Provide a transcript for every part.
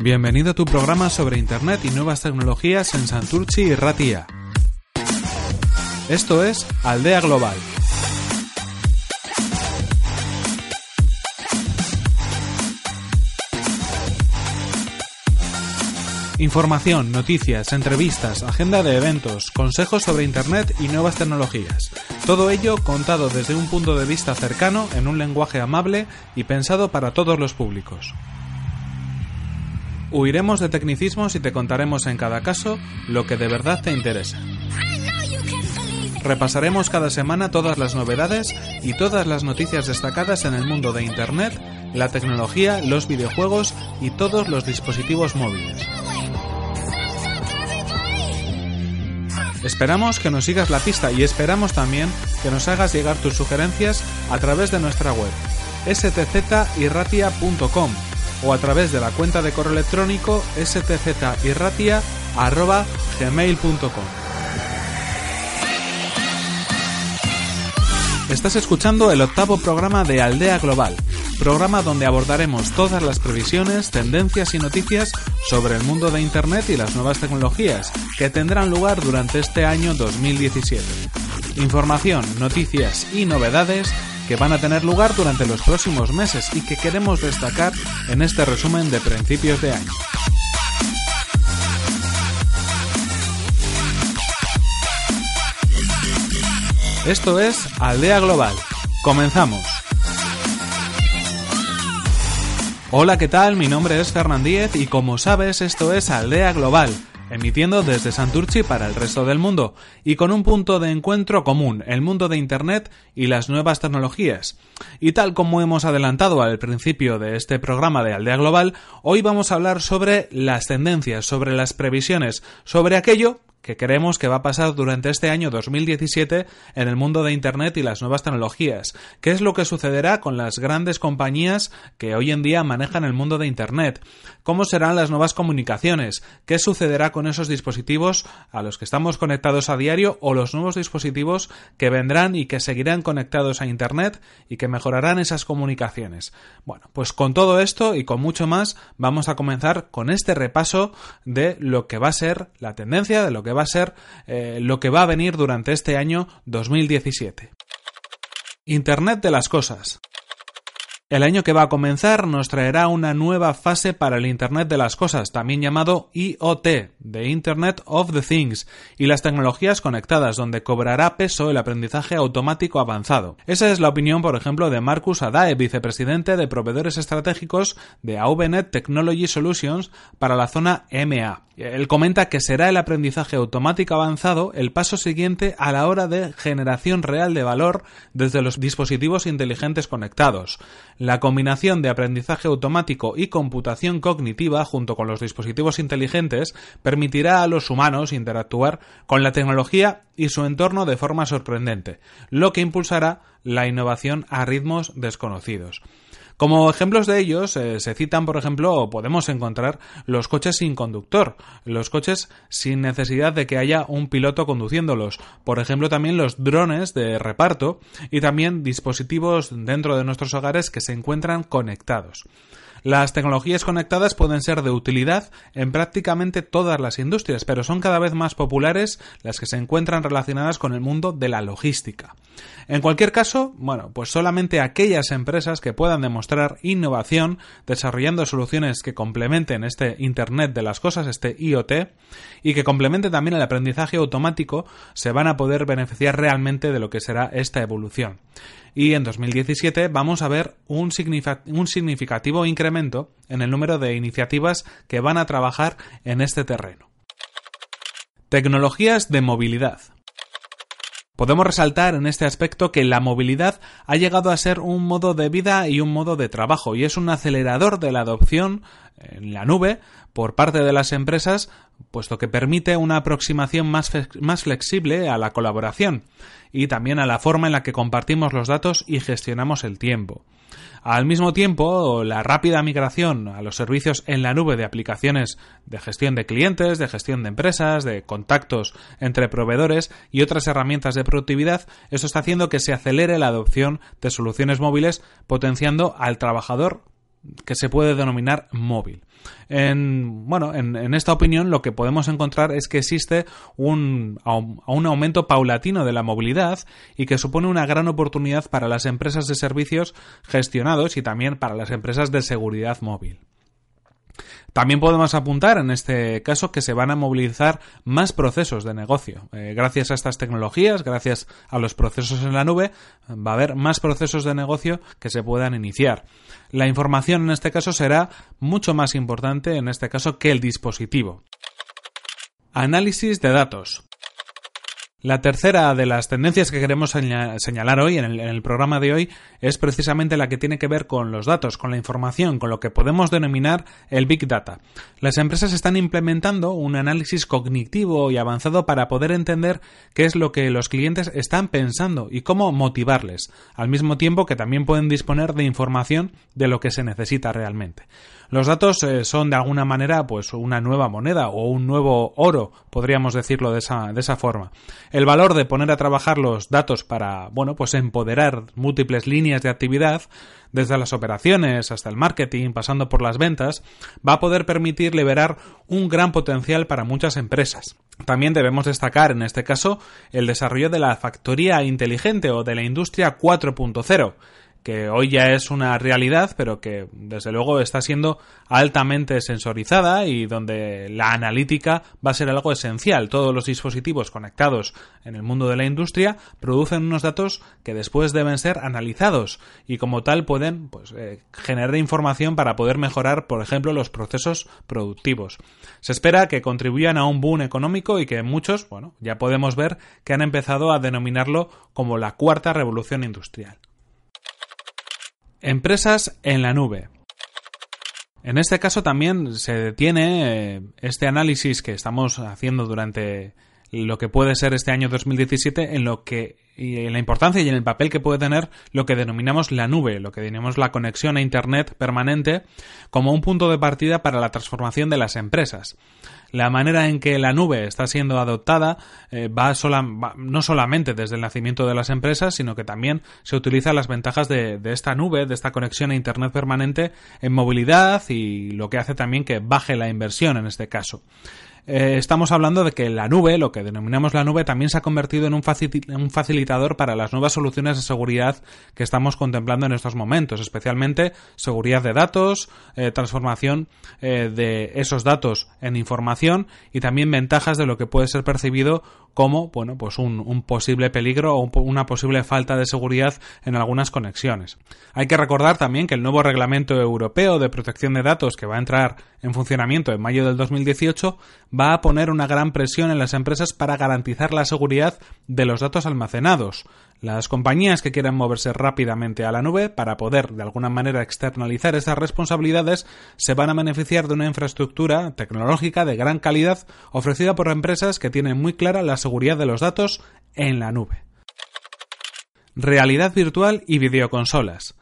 Bienvenido a tu programa sobre Internet y nuevas tecnologías en Santurci y Ratia. Esto es Aldea Global. Información, noticias, entrevistas, agenda de eventos, consejos sobre Internet y nuevas tecnologías. Todo ello contado desde un punto de vista cercano, en un lenguaje amable y pensado para todos los públicos. Huiremos de tecnicismos y te contaremos en cada caso lo que de verdad te interesa. Repasaremos cada semana todas las novedades y todas las noticias destacadas en el mundo de Internet, la tecnología, los videojuegos y todos los dispositivos móviles. Esperamos que nos sigas la pista y esperamos también que nos hagas llegar tus sugerencias a través de nuestra web stzirratia.com o a través de la cuenta de correo electrónico stzirratia.gmail.com Estás escuchando el octavo programa de Aldea Global, programa donde abordaremos todas las previsiones, tendencias y noticias sobre el mundo de Internet y las nuevas tecnologías que tendrán lugar durante este año 2017. Información, noticias y novedades que van a tener lugar durante los próximos meses y que queremos destacar en este resumen de principios de año. Esto es Aldea Global. Comenzamos. Hola, ¿qué tal? Mi nombre es Fernandíez y como sabes esto es Aldea Global, emitiendo desde Santurci para el resto del mundo y con un punto de encuentro común, el mundo de Internet y las nuevas tecnologías. Y tal como hemos adelantado al principio de este programa de Aldea Global, hoy vamos a hablar sobre las tendencias, sobre las previsiones, sobre aquello que creemos que va a pasar durante este año 2017 en el mundo de Internet y las nuevas tecnologías. ¿Qué es lo que sucederá con las grandes compañías que hoy en día manejan el mundo de Internet? ¿Cómo serán las nuevas comunicaciones? ¿Qué sucederá con esos dispositivos a los que estamos conectados a diario o los nuevos dispositivos que vendrán y que seguirán conectados a Internet y que mejorarán esas comunicaciones? Bueno, pues con todo esto y con mucho más vamos a comenzar con este repaso de lo que va a ser la tendencia, de lo que va a ser eh, lo que va a venir durante este año 2017. Internet de las cosas. El año que va a comenzar nos traerá una nueva fase para el Internet de las Cosas, también llamado IoT, The Internet of the Things, y las tecnologías conectadas, donde cobrará peso el aprendizaje automático avanzado. Esa es la opinión, por ejemplo, de Marcus Adae, vicepresidente de proveedores estratégicos de AVNet Technology Solutions para la zona MA. Él comenta que será el aprendizaje automático avanzado el paso siguiente a la hora de generación real de valor desde los dispositivos inteligentes conectados. La combinación de aprendizaje automático y computación cognitiva junto con los dispositivos inteligentes permitirá a los humanos interactuar con la tecnología y su entorno de forma sorprendente, lo que impulsará la innovación a ritmos desconocidos. Como ejemplos de ellos eh, se citan, por ejemplo, podemos encontrar los coches sin conductor, los coches sin necesidad de que haya un piloto conduciéndolos, por ejemplo también los drones de reparto y también dispositivos dentro de nuestros hogares que se encuentran conectados. Las tecnologías conectadas pueden ser de utilidad en prácticamente todas las industrias, pero son cada vez más populares las que se encuentran relacionadas con el mundo de la logística. En cualquier caso, bueno, pues solamente aquellas empresas que puedan demostrar innovación desarrollando soluciones que complementen este Internet de las cosas, este IoT, y que complementen también el aprendizaje automático, se van a poder beneficiar realmente de lo que será esta evolución y en 2017 vamos a ver un, significativo incremento en el número de iniciativas que van a trabajar en este terreno. Tecnologías de movilidad. Podemos resaltar en este aspecto que la movilidad ha llegado a ser un modo de vida y un modo de trabajo y es un acelerador de la adopción en la nube por parte de las empresas, puesto que permite una aproximación más, más, flexible a la colaboración y también a la forma en la que compartimos los datos y gestionamos el tiempo. Al mismo tiempo, la rápida migración a los servicios en la nube de aplicaciones de gestión de clientes, de gestión de empresas, de contactos entre proveedores y otras herramientas de productividad, eso está haciendo que se acelere la adopción de soluciones móviles, potenciando al trabajador que se puede denominar móvil. En, bueno, en, esta opinión lo que podemos encontrar es que existe un, un aumento paulatino de la movilidad y que supone una gran oportunidad para las empresas de servicios gestionados y también para las empresas de seguridad móvil. También podemos apuntar en este caso que se van a movilizar más procesos de negocio. Eh, gracias a estas tecnologías, gracias a los procesos en la nube, va a haber más procesos de negocio que se puedan iniciar. La información en este caso será mucho más importante en este caso que el dispositivo. Análisis de datos. La tercera de las tendencias que queremos señalar hoy en el, programa de hoy es precisamente la que tiene que ver con los datos, con la información, con lo que podemos denominar el Big Data. Las empresas están implementando un análisis cognitivo y avanzado para poder entender qué es lo que los clientes están pensando y cómo motivarles, al mismo tiempo que también pueden disponer de información de lo que se necesita realmente. Los datos eh, son de alguna manera pues una nueva moneda o un nuevo oro, podríamos decirlo de esa, de esa forma. El valor de poner a trabajar los datos para, bueno, pues empoderar múltiples líneas de actividad, desde las operaciones hasta el marketing, pasando por las ventas, va a poder permitir liberar un gran potencial para muchas empresas. También debemos destacar en este caso el desarrollo de la factoría inteligente o de la industria 4.0 que hoy ya es una realidad, pero que desde luego está siendo altamente sensorizada y donde la analítica va a ser algo esencial. Todos los dispositivos conectados en el mundo de la industria producen unos datos que después deben ser analizados y como tal pueden pues, eh, generar información para poder mejorar, por ejemplo, los procesos productivos. Se espera que contribuyan a un boom económico y que muchos, bueno, ya podemos ver que han empezado a denominarlo como la cuarta revolución industrial. Empresas en la nube. En este caso también se detiene eh, este análisis que estamos haciendo durante lo que puede ser este año 2017 en lo que y en la importancia y en el papel que puede tener lo que denominamos la nube, lo que denominamos la conexión a Internet permanente como un punto de partida para la transformación de las empresas. La manera en que la nube está siendo adoptada eh, va, no solamente desde el nacimiento de las empresas, sino que también se utilizan las ventajas de, de esta nube, de esta conexión a Internet permanente en movilidad y lo que hace también que baje la inversión en este caso. Eh, estamos hablando de que la nube, lo que denominamos la nube, también se ha convertido en un, facilitador para las nuevas soluciones de seguridad que estamos contemplando en estos momentos, especialmente seguridad de datos, eh, transformación eh, de esos datos en información y también ventajas de lo que puede ser percibido como bueno, pues un, posible peligro o una posible falta de seguridad en algunas conexiones. Hay que recordar también que el nuevo reglamento europeo de protección de datos que va a entrar en funcionamiento en mayo del 2018 va a poner una gran presión en las empresas para garantizar la seguridad de los datos almacenados. Las compañías que quieran moverse rápidamente a la nube para poder de alguna manera externalizar esas responsabilidades se van a beneficiar de una infraestructura tecnológica de gran calidad ofrecida por empresas que tienen muy clara la seguridad de los datos en la nube. Realidad virtual y videoconsolas.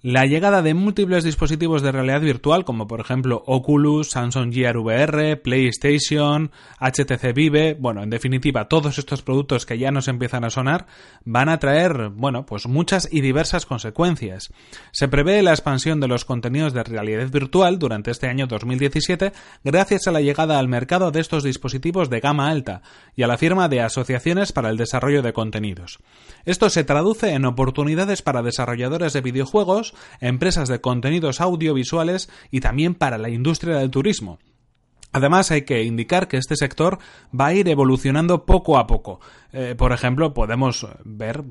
La llegada de múltiples dispositivos de realidad virtual, como por ejemplo Oculus, Samsung Gear VR, PlayStation, HTC Vive, bueno, en definitiva, todos estos productos que ya nos empiezan a sonar, van a traer, bueno, pues muchas y diversas consecuencias. Se prevé la expansión de los contenidos de realidad virtual durante este año 2017 gracias a la llegada al mercado de estos dispositivos de gama alta y a la firma de asociaciones para el desarrollo de contenidos. Esto se traduce en oportunidades para desarrolladores de videojuegos, empresas de contenidos audiovisuales y también para la industria del turismo. Además, hay que indicar que este sector va a ir evolucionando poco a poco. Eh, por ejemplo, podemos ver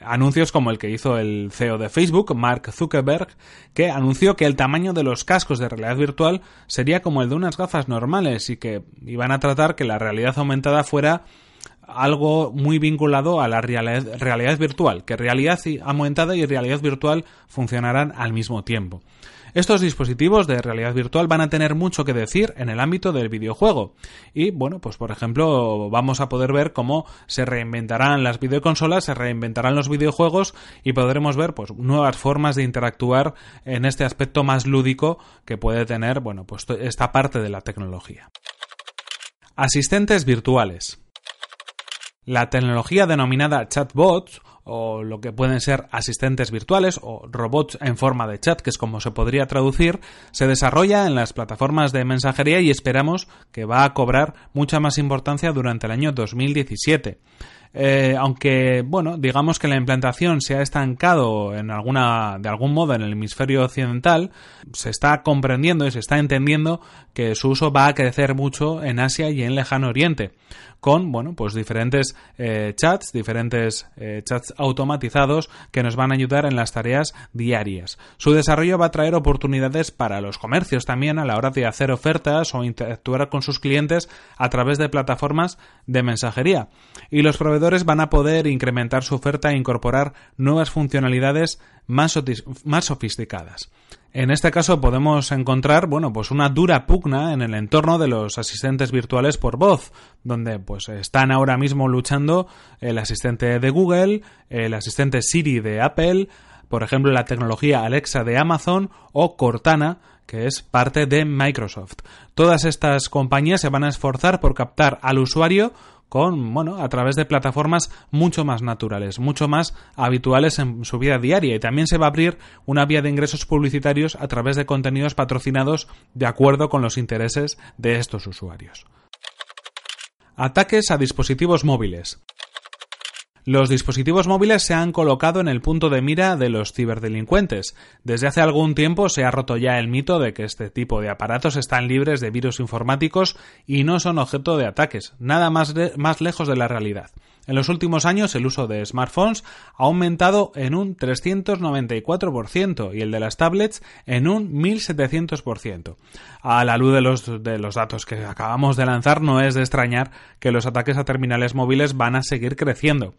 anuncios como el que hizo el CEO de Facebook, Mark Zuckerberg, que anunció que el tamaño de los cascos de realidad virtual sería como el de unas gafas normales y que iban a tratar que la realidad aumentada fuera algo muy vinculado a la realidad, virtual, que realidad aumentada y realidad virtual funcionarán al mismo tiempo. Estos dispositivos de realidad virtual van a tener mucho que decir en el ámbito del videojuego. Y bueno, pues por ejemplo, vamos a poder ver cómo se reinventarán las videoconsolas, se reinventarán los videojuegos y podremos ver pues nuevas formas de interactuar en este aspecto más lúdico que puede tener, bueno, pues esta parte de la tecnología. Asistentes virtuales. La tecnología denominada chatbots o lo que pueden ser asistentes virtuales o robots en forma de chat, que es como se podría traducir, se desarrolla en las plataformas de mensajería y esperamos que va a cobrar mucha más importancia durante el año 2017. Eh, aunque, bueno, digamos que la implantación se ha estancado en alguna, de algún modo en el hemisferio occidental, se está comprendiendo y se está entendiendo que su uso va a crecer mucho en Asia y en Lejano Oriente con, bueno, pues diferentes eh, chats, diferentes eh, chats automatizados que nos van a ayudar en las tareas diarias. Su desarrollo va a traer oportunidades para los comercios también a la hora de hacer ofertas o interactuar con sus clientes a través de plataformas de mensajería. Y los proveedores van a poder incrementar su oferta e incorporar nuevas funcionalidades más, más sofisticadas. En este caso podemos encontrar, bueno, pues una dura pugna en el entorno de los asistentes virtuales por voz, donde pues están ahora mismo luchando el asistente de Google, el asistente Siri de Apple, por ejemplo la tecnología Alexa de Amazon o Cortana, que es parte de Microsoft. Todas estas compañías se van a esforzar por captar al usuario con, bueno, a través de plataformas mucho más naturales, mucho más habituales en su vida diaria y también se va a abrir una vía de ingresos publicitarios a través de contenidos patrocinados de acuerdo con los intereses de estos usuarios. Ataques a dispositivos móviles. Los dispositivos móviles se han colocado en el punto de mira de los ciberdelincuentes. Desde hace algún tiempo se ha roto ya el mito de que este tipo de aparatos están libres de virus informáticos y no son objeto de ataques, nada más, más lejos de la realidad. En los últimos años el uso de smartphones ha aumentado en un 394% y el de las tablets en un 1700%. A la luz de los, de los datos que acabamos de lanzar no es de extrañar que los ataques a terminales móviles van a seguir creciendo.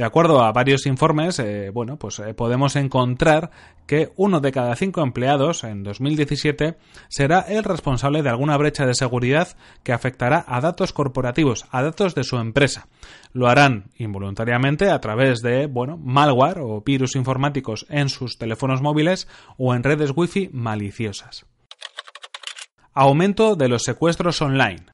De acuerdo a varios informes, eh, bueno, pues eh, podemos encontrar que uno de cada cinco empleados en 2017 será el responsable de alguna brecha de seguridad que afectará a datos corporativos, a datos de su empresa. Lo harán involuntariamente a través de, bueno, malware o virus informáticos en sus teléfonos móviles o en redes wifi maliciosas. Aumento de los secuestros online.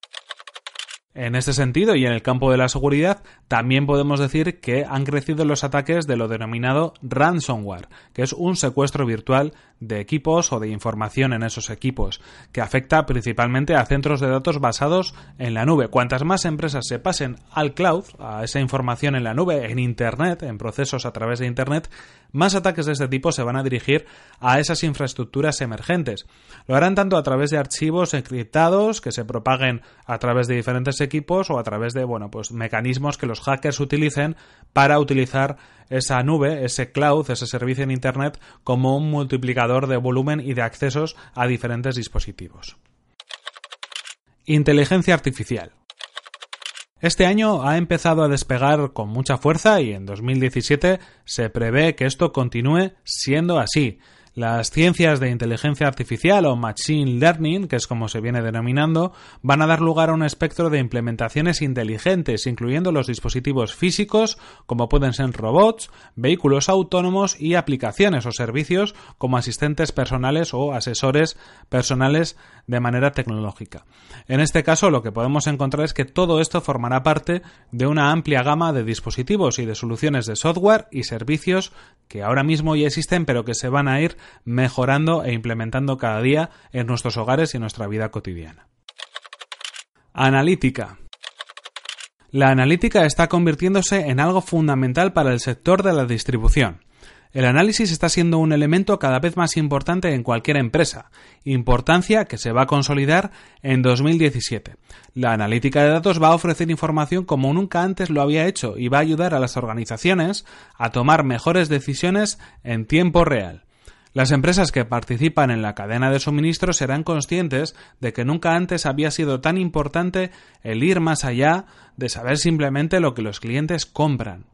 En este sentido y en el campo de la seguridad, también podemos decir que han crecido los ataques de lo denominado ransomware, que es un secuestro virtual de equipos o de información en esos equipos, que afecta principalmente a centros de datos basados en la nube. Cuantas más empresas se pasen al cloud, a esa información en la nube, en Internet, en procesos a través de Internet, más ataques de este tipo se van a dirigir a esas infraestructuras emergentes. Lo harán tanto a través de archivos encriptados que se propaguen a través de diferentes equipos o a través de, bueno, pues mecanismos que los hackers utilicen para utilizar esa nube, ese cloud, ese servicio en Internet como un multiplicador de volumen y de accesos a diferentes dispositivos. Inteligencia artificial. Este año ha empezado a despegar con mucha fuerza y en 2017 se prevé que esto continúe siendo así. Las ciencias de inteligencia artificial o machine learning, que es como se viene denominando, van a dar lugar a un espectro de implementaciones inteligentes, incluyendo los dispositivos físicos, como pueden ser robots, vehículos autónomos y aplicaciones o servicios como asistentes personales o asesores personales de manera tecnológica. En este caso, lo que podemos encontrar es que todo esto formará parte de una amplia gama de dispositivos y de soluciones de software y servicios que ahora mismo ya existen pero que se van a ir mejorando e implementando cada día en nuestros hogares y en nuestra vida cotidiana. Analítica. La analítica está convirtiéndose en algo fundamental para el sector de la distribución. El análisis está siendo un elemento cada vez más importante en cualquier empresa, importancia que se va a consolidar en 2017. La analítica de datos va a ofrecer información como nunca antes lo había hecho y va a ayudar a las organizaciones a tomar mejores decisiones en tiempo real. Las empresas que participan en la cadena de suministro serán conscientes de que nunca antes había sido tan importante el ir más allá de saber simplemente lo que los clientes compran.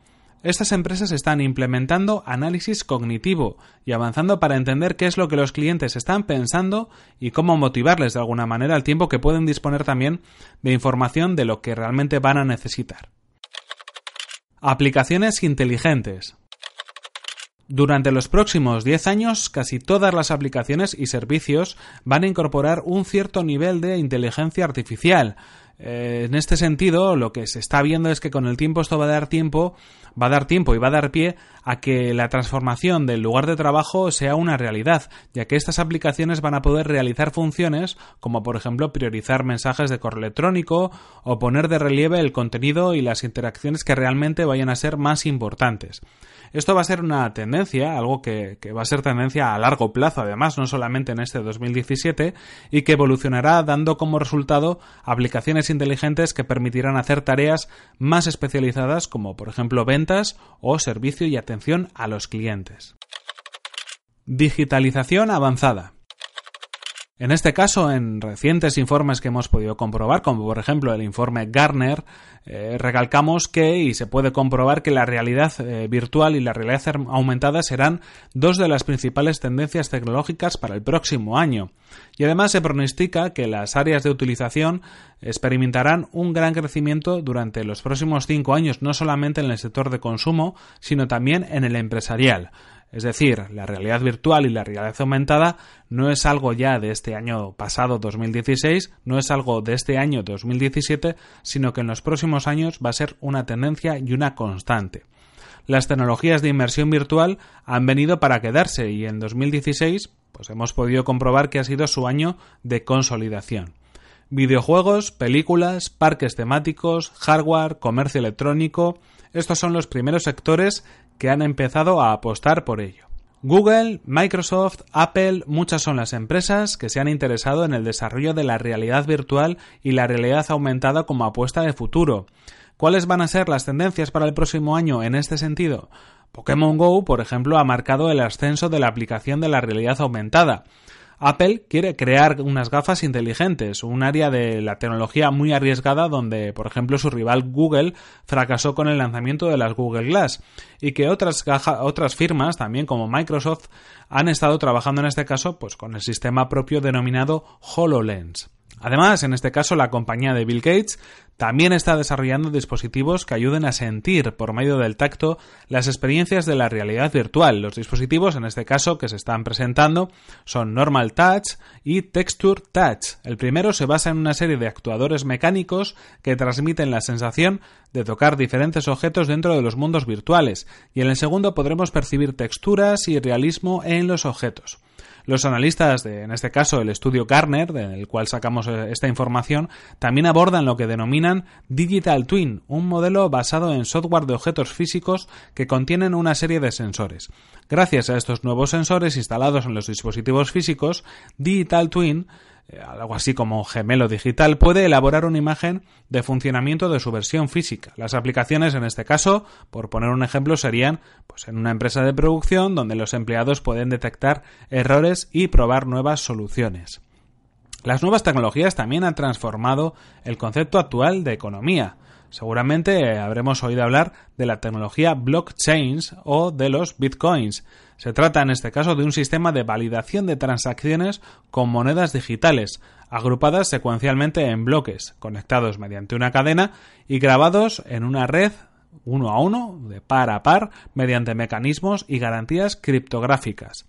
Estas empresas están implementando análisis cognitivo y avanzando para entender qué es lo que los clientes están pensando y cómo motivarles de alguna manera al tiempo que pueden disponer también de información de lo que realmente van a necesitar. Aplicaciones inteligentes. Durante los próximos 10 años, casi todas las aplicaciones y servicios van a incorporar un cierto nivel de inteligencia artificial, eh, en este sentido, lo que se está viendo es que con el tiempo esto va a dar tiempo, va a dar tiempo y va a dar pie a que la transformación del lugar de trabajo sea una realidad, ya que estas aplicaciones van a poder realizar funciones como por ejemplo priorizar mensajes de correo electrónico o poner de relieve el contenido y las interacciones que realmente vayan a ser más importantes. Esto va a ser una tendencia, algo que, va a ser tendencia a largo plazo, además, no solamente en este 2017, y que evolucionará dando como resultado aplicaciones inteligentes que permitirán hacer tareas más especializadas como, por ejemplo, ventas o servicio y atención a los clientes. Digitalización avanzada. En este caso, en recientes informes que hemos podido comprobar, como por ejemplo el informe Garner, eh, recalcamos que, y se puede comprobar que la realidad eh, virtual y la realidad aumentada serán dos de las principales tendencias tecnológicas para el próximo año. Y además se pronostica que las áreas de utilización experimentarán un gran crecimiento durante los próximos cinco años, no solamente en el sector de consumo, sino también en el empresarial. Es decir, la realidad virtual y la realidad aumentada no es algo ya de este año pasado 2016, no es algo de este año 2017, sino que en los próximos años va a ser una tendencia y una constante. Las tecnologías de inmersión virtual han venido para quedarse y en 2016 pues hemos podido comprobar que ha sido su año de consolidación. Videojuegos, películas, parques temáticos, hardware, comercio electrónico, estos son los primeros sectores que han empezado a apostar por ello. Google, Microsoft, Apple, muchas son las empresas que se han interesado en el desarrollo de la realidad virtual y la realidad aumentada como apuesta de futuro. ¿Cuáles van a ser las tendencias para el próximo año en este sentido? Pokémon Go, por ejemplo, ha marcado el ascenso de la aplicación de la realidad aumentada. Apple quiere crear unas gafas inteligentes, un área de la tecnología muy arriesgada donde, por ejemplo, su rival Google fracasó con el lanzamiento de las Google Glass y que otras, otras firmas, también como Microsoft, han estado trabajando en este caso pues, con el sistema propio denominado HoloLens. Además, en este caso, la compañía de Bill Gates también está desarrollando dispositivos que ayuden a sentir por medio del tacto las experiencias de la realidad virtual. Los dispositivos, en este caso, que se están presentando son Normal Touch y Texture Touch. El primero se basa en una serie de actuadores mecánicos que transmiten la sensación de tocar diferentes objetos dentro de los mundos virtuales, y en el segundo podremos percibir texturas y realismo en los objetos. Los analistas de, en este caso, el estudio Garner, del cual sacamos eh, esta información, también abordan lo que denominan Digital Twin, un modelo basado en software de objetos físicos que contienen una serie de sensores. Gracias a estos nuevos sensores instalados en los dispositivos físicos, Digital Twin algo así como gemelo digital, puede elaborar una imagen de funcionamiento de su versión física. Las aplicaciones, en este caso, por poner un ejemplo, serían pues, en una empresa de producción donde los empleados pueden detectar errores y probar nuevas soluciones. Las nuevas tecnologías también han transformado el concepto actual de economía. Seguramente habremos oído hablar de la tecnología blockchains o de los bitcoins. Se trata en este caso de un sistema de validación de transacciones con monedas digitales, agrupadas secuencialmente en bloques, conectados mediante una cadena y grabados en una red uno a uno, de par a par, mediante mecanismos y garantías criptográficas.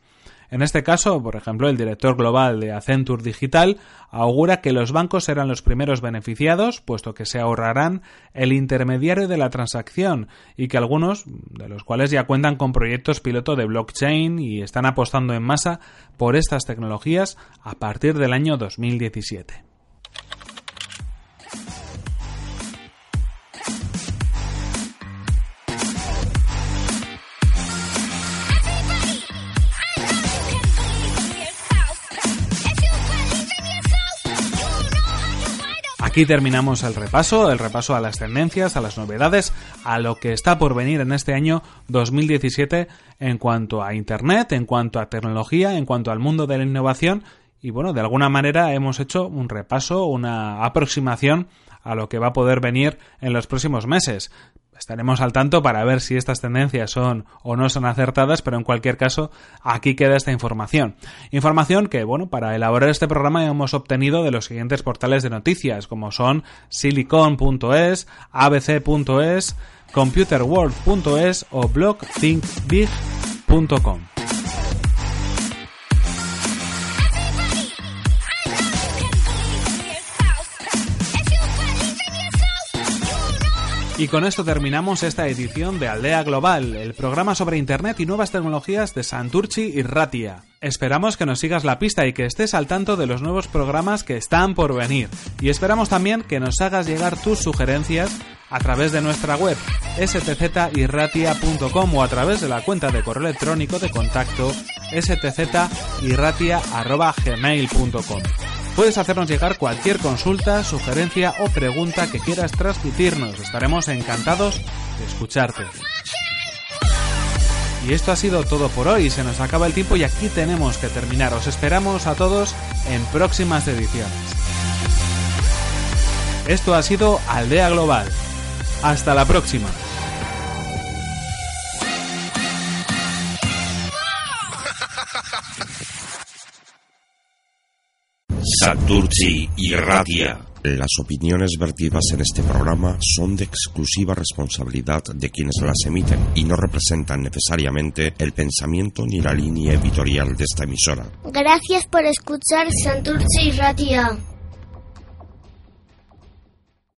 En este caso, por ejemplo, el director global de Accenture Digital augura que los bancos serán los primeros beneficiados, puesto que se ahorrarán el intermediario de la transacción y que algunos, de los cuales ya cuentan con proyectos piloto de blockchain y están apostando en masa por estas tecnologías a partir del año 2017. Aquí terminamos el repaso, el repaso a las tendencias, a las novedades, a lo que está por venir en este año 2017 en cuanto a Internet, en cuanto a tecnología, en cuanto al mundo de la innovación y bueno, de alguna manera hemos hecho un repaso, una aproximación a lo que va a poder venir en los próximos meses. Estaremos al tanto para ver si estas tendencias son o no son acertadas, pero en cualquier caso aquí queda esta información. Información que, bueno, para elaborar este programa hemos obtenido de los siguientes portales de noticias, como son silicon.es, abc.es, computerworld.es o blogthinkbig.com. Y con esto terminamos esta edición de Aldea Global, el programa sobre Internet y nuevas tecnologías de Santurchi y Ratia. Esperamos que nos sigas la pista y que estés al tanto de los nuevos programas que están por venir. Y esperamos también que nos hagas llegar tus sugerencias a través de nuestra web stzirratia.com o a través de la cuenta de correo electrónico de contacto stzirratia.gmail.com. Puedes hacernos llegar cualquier consulta, sugerencia o pregunta que quieras transmitirnos. Estaremos encantados de escucharte. Y esto ha sido todo por hoy, se nos acaba el tiempo y aquí tenemos que terminar. Os esperamos a todos en próximas ediciones. Esto ha sido Aldea Global. Hasta la próxima. Santurci y Radia. Las opiniones vertidas en este programa son de exclusiva responsabilidad de quienes las emiten y no representan necesariamente el pensamiento ni la línea editorial de esta emisora. Gracias por escuchar Santurce y Ratia.